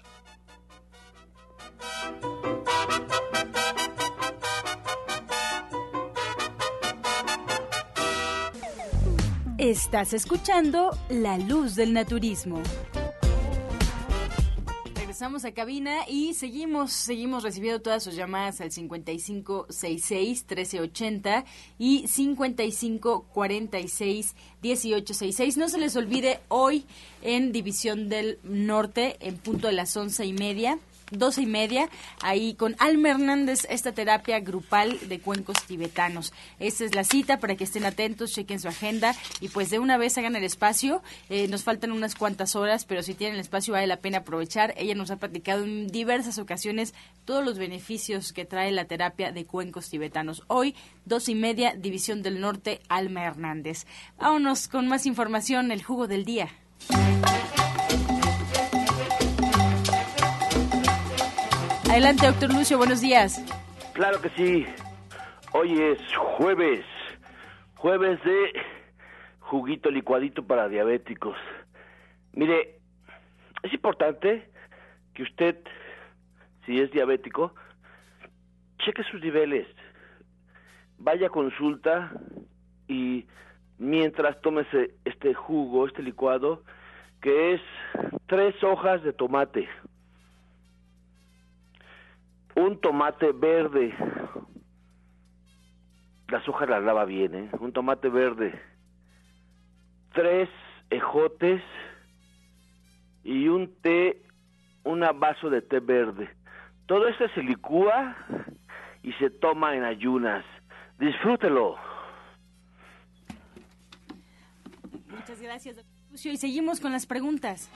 Estás escuchando La Luz del Naturismo. Regresamos a cabina y seguimos, seguimos recibiendo todas sus llamadas al 5566-1380 y 5546-1866. No se les olvide hoy en División del Norte, en punto de las once y media, doce y media, ahí con Alma Hernández, esta terapia grupal de cuencos tibetanos. Esta es la cita para que estén atentos, chequen su agenda y pues de una vez hagan el espacio. Eh, nos faltan unas cuantas horas, pero si tienen el espacio vale la pena aprovechar. Ella nos ha platicado en diversas ocasiones todos los beneficios que trae la terapia de cuencos tibetanos. Hoy, dos y media, División del Norte, Alma Hernández. Vámonos con más información, el jugo del día. Adelante, doctor Lucio, buenos días. Claro que sí. Hoy es jueves, jueves de juguito licuadito para diabéticos. Mire, es importante que usted, si es diabético, cheque sus niveles, vaya a consulta y mientras tómese este jugo, este licuado, que es tres hojas de tomate, un tomate verde. Las hojas las lava bien, ¿eh? Un tomate verde. Tres ejotes y un té, un vaso de té verde. Todo esto se licúa y se toma en ayunas. Disfrútelo. Muchas gracias, doctor Lucio. Y seguimos con las preguntas.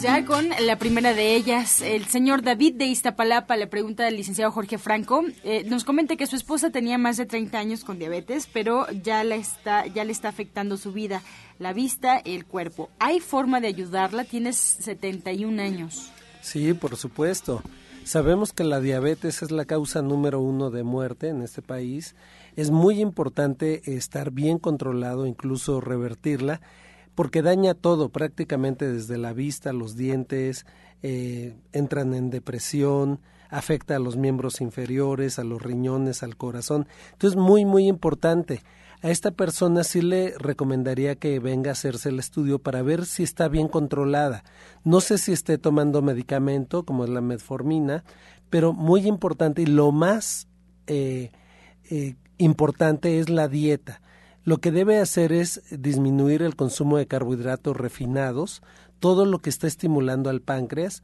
Ya con la primera de ellas. El señor David de Iztapalapa le pregunta al licenciado Jorge Franco. Eh, nos comenta que su esposa tenía más de 30 años con diabetes, pero ya le, está, ya le está afectando su vida, la vista, el cuerpo. ¿Hay forma de ayudarla? Tienes 71 años. Sí, por supuesto. Sabemos que la diabetes es la causa número uno de muerte en este país. Es muy importante estar bien controlado, incluso revertirla porque daña todo prácticamente desde la vista, los dientes, eh, entran en depresión, afecta a los miembros inferiores, a los riñones, al corazón. Entonces, muy, muy importante. A esta persona sí le recomendaría que venga a hacerse el estudio para ver si está bien controlada. No sé si esté tomando medicamento como es la metformina, pero muy importante y lo más eh, eh, importante es la dieta. Lo que debe hacer es disminuir el consumo de carbohidratos refinados, todo lo que está estimulando al páncreas,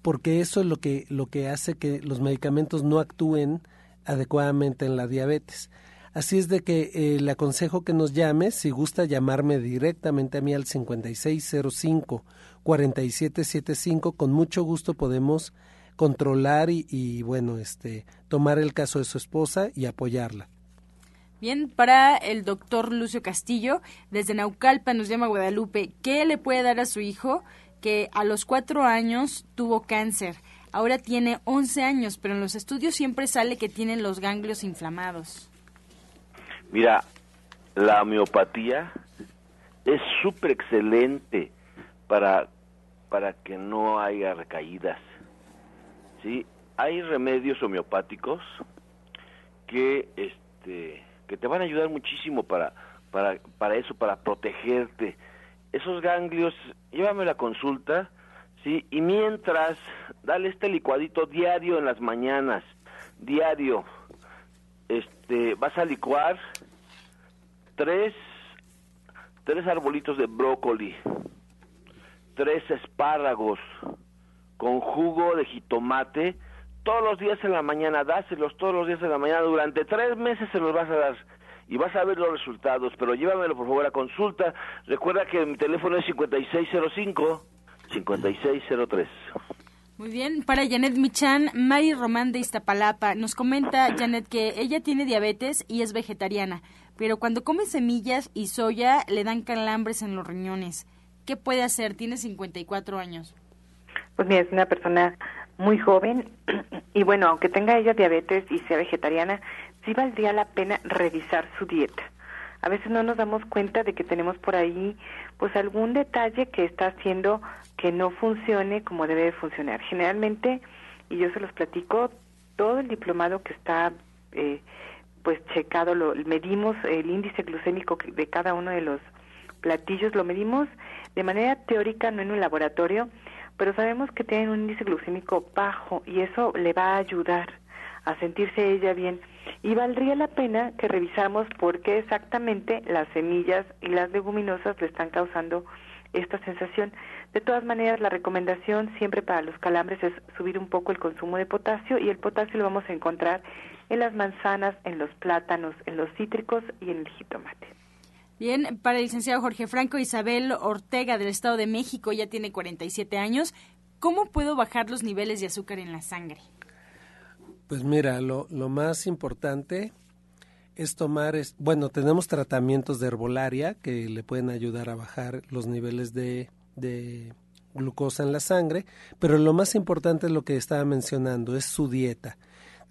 porque eso es lo que, lo que hace que los medicamentos no actúen adecuadamente en la diabetes. Así es de que eh, le aconsejo que nos llame, si gusta llamarme directamente a mí al 5605-4775, con mucho gusto podemos controlar y, y, bueno, este, tomar el caso de su esposa y apoyarla. Bien, para el doctor Lucio Castillo, desde Naucalpa nos llama Guadalupe, ¿qué le puede dar a su hijo que a los cuatro años tuvo cáncer? Ahora tiene 11 años, pero en los estudios siempre sale que tienen los ganglios inflamados. Mira, la homeopatía es súper excelente para, para que no haya recaídas. ¿sí? Hay remedios homeopáticos que este, te van a ayudar muchísimo para, para, para eso, para protegerte. Esos ganglios, llévame la consulta, ¿sí? Y mientras, dale este licuadito diario en las mañanas, diario. Este, vas a licuar tres, tres arbolitos de brócoli, tres espárragos con jugo de jitomate, todos los días en la mañana, dáselos todos los días en la mañana, durante tres meses se los vas a dar y vas a ver los resultados, pero llévamelo por favor a consulta. Recuerda que mi teléfono es 5605-5603. Muy bien, para Janet Michan, Mari Román de Iztapalapa nos comenta Janet que ella tiene diabetes y es vegetariana, pero cuando come semillas y soya le dan calambres en los riñones. ¿Qué puede hacer? Tiene 54 años. Pues mira, es una persona muy joven y bueno, aunque tenga ella diabetes y sea vegetariana, sí valdría la pena revisar su dieta. A veces no nos damos cuenta de que tenemos por ahí pues algún detalle que está haciendo que no funcione como debe de funcionar. Generalmente, y yo se los platico, todo el diplomado que está eh, pues checado, lo medimos el índice glucémico de cada uno de los platillos, lo medimos de manera teórica, no en un laboratorio, pero sabemos que tienen un índice glucémico bajo y eso le va a ayudar a sentirse ella bien. Y valdría la pena que revisamos por qué exactamente las semillas y las leguminosas le están causando esta sensación. De todas maneras, la recomendación siempre para los calambres es subir un poco el consumo de potasio y el potasio lo vamos a encontrar en las manzanas, en los plátanos, en los cítricos y en el jitomate. Bien, para el licenciado Jorge Franco, Isabel Ortega del Estado de México ya tiene 47 años. ¿Cómo puedo bajar los niveles de azúcar en la sangre? Pues mira, lo, más importante es tomar, es, bueno, tenemos tratamientos de herbolaria que le pueden ayudar a bajar los niveles de, de glucosa en la sangre, pero lo más importante es lo que estaba mencionando, es su dieta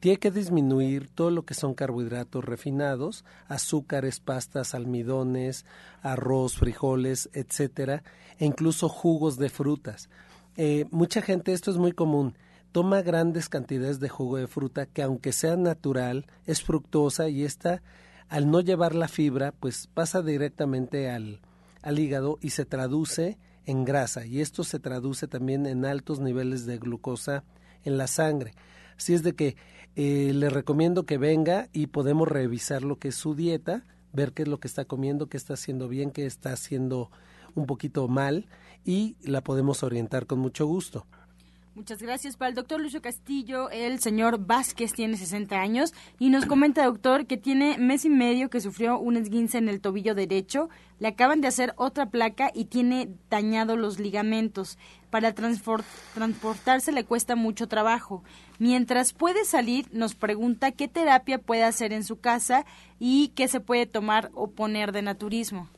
tiene que disminuir todo lo que son carbohidratos refinados, azúcares, pastas, almidones, arroz, frijoles, etcétera, e incluso jugos de frutas. Eh, mucha gente, esto es muy común, toma grandes cantidades de jugo de fruta que aunque sea natural, es fructosa y esta, al no llevar la fibra, pues pasa directamente al, al hígado y se traduce en grasa y esto se traduce también en altos niveles de glucosa en la sangre. Así es de que eh, le recomiendo que venga y podemos revisar lo que es su dieta, ver qué es lo que está comiendo, qué está haciendo bien, qué está haciendo un poquito mal y la podemos orientar con mucho gusto. Muchas gracias. Para el doctor Lucio Castillo, el señor Vázquez tiene 60 años y nos comenta, doctor, que tiene mes y medio que sufrió un esguince en el tobillo derecho, le acaban de hacer otra placa y tiene dañado los ligamentos. Para transportarse le cuesta mucho trabajo. Mientras puede salir, nos pregunta qué terapia puede hacer en su casa y qué se puede tomar o poner de naturismo.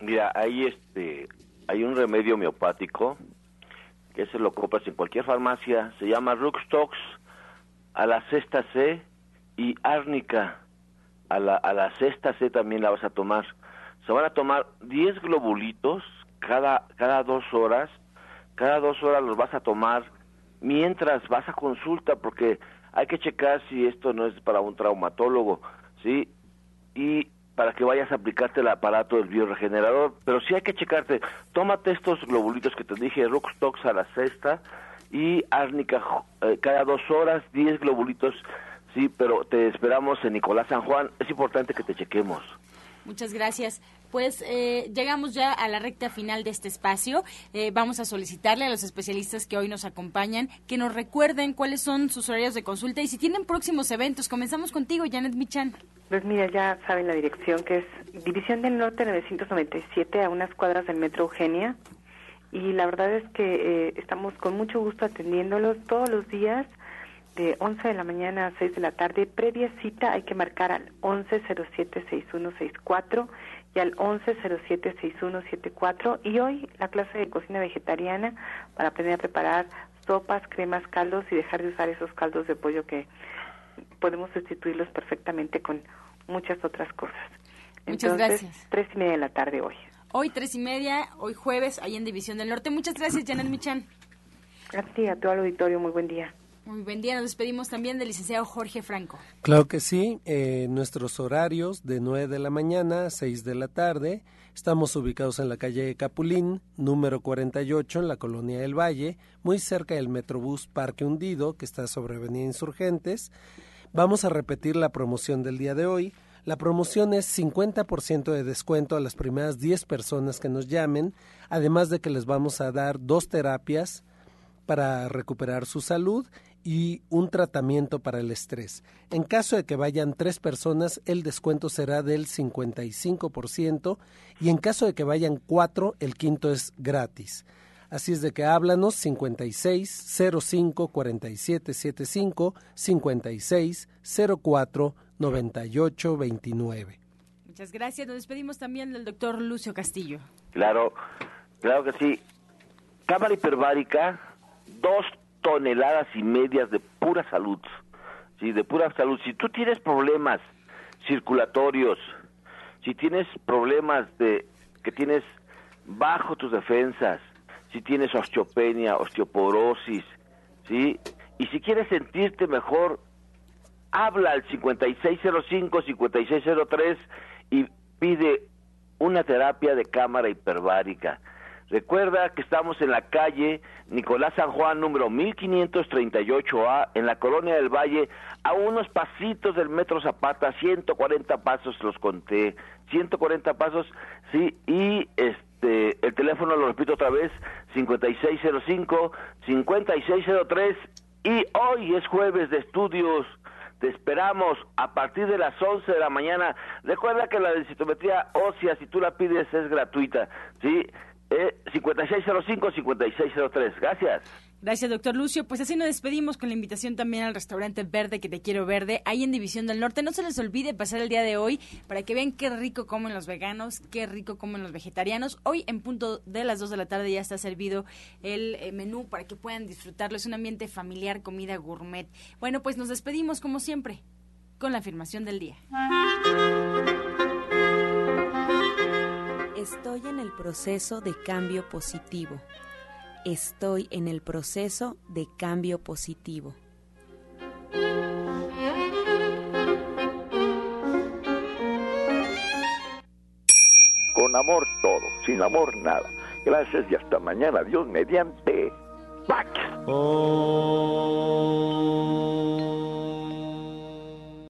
Mira, hay este, hay un remedio homeopático que se lo compras en cualquier farmacia, se llama Ruxtox a la sexta C y Árnica a la, a la sexta C también la vas a tomar. Se van a tomar 10 globulitos cada, cada dos horas, cada dos horas los vas a tomar mientras vas a consulta, porque hay que checar si esto no es para un traumatólogo, ¿sí? Y para que vayas a aplicarte el aparato del bioregenerador, pero sí hay que checarte. Tómate estos globulitos que te dije, Rockstox a la sexta y árnica eh, cada dos horas, 10 globulitos, sí, pero te esperamos en Nicolás San Juan. Es importante que te chequemos. Muchas gracias. Pues eh, llegamos ya a la recta final de este espacio. Eh, vamos a solicitarle a los especialistas que hoy nos acompañan que nos recuerden cuáles son sus horarios de consulta y si tienen próximos eventos. Comenzamos contigo, Janet Michan. Pues mira, ya saben la dirección que es División del Norte 997 a unas cuadras del Metro Eugenia. Y la verdad es que eh, estamos con mucho gusto atendiéndolos todos los días de 11 de la mañana a 6 de la tarde. Previa cita hay que marcar al 1107-6164 y al 1107-6174. Y hoy la clase de cocina vegetariana para aprender a preparar sopas, cremas, caldos y dejar de usar esos caldos de pollo que podemos sustituirlos perfectamente con muchas otras cosas. Muchas gracias. Tres y media de la tarde hoy. Hoy tres y media, hoy jueves, ahí en División del Norte. Muchas gracias, Janet Michan. A ti, a todo el auditorio, muy buen día. Muy buen día, nos despedimos también del licenciado Jorge Franco. Claro que sí, eh, nuestros horarios de 9 de la mañana a 6 de la tarde. Estamos ubicados en la calle Capulín, número 48, en la colonia del Valle, muy cerca del Metrobús Parque Hundido, que está sobre Avenida Insurgentes. Vamos a repetir la promoción del día de hoy. La promoción es 50% de descuento a las primeras 10 personas que nos llamen, además de que les vamos a dar dos terapias para recuperar su salud y un tratamiento para el estrés. En caso de que vayan tres personas, el descuento será del 55% y en caso de que vayan cuatro, el quinto es gratis. Así es de que háblanos 56 05 47 75 56 04 98 29. Muchas gracias. Nos despedimos también del doctor Lucio Castillo. Claro, claro que sí. Cámara hiperbárica, dos toneladas y medias de pura salud, sí, de pura salud. Si tú tienes problemas circulatorios, si tienes problemas de que tienes bajo tus defensas, si tienes osteopenia, osteoporosis, ¿sí? Y si quieres sentirte mejor, habla al 5605-5603 y pide una terapia de cámara hiperbárica. Recuerda que estamos en la calle Nicolás San Juan, número 1538A, en la Colonia del Valle, a unos pasitos del Metro Zapata, 140 pasos los conté, 140 pasos, sí, y este, el teléfono lo repito otra vez, 5605-5603, y hoy es jueves de estudios, te esperamos a partir de las 11 de la mañana. Recuerda que la densitometría ósea, si tú la pides, es gratuita, ¿sí? Eh, 5605-5603. Gracias. Gracias, doctor Lucio. Pues así nos despedimos con la invitación también al restaurante Verde, que te quiero verde, ahí en División del Norte. No se les olvide pasar el día de hoy para que vean qué rico comen los veganos, qué rico comen los vegetarianos. Hoy en punto de las 2 de la tarde ya está servido el eh, menú para que puedan disfrutarlo. Es un ambiente familiar, comida gourmet. Bueno, pues nos despedimos como siempre con la afirmación del día. Estoy en el proceso de cambio positivo. Estoy en el proceso de cambio positivo. Con amor todo, sin amor nada. Gracias y hasta mañana. Dios mediante. ¡Pax! Oh.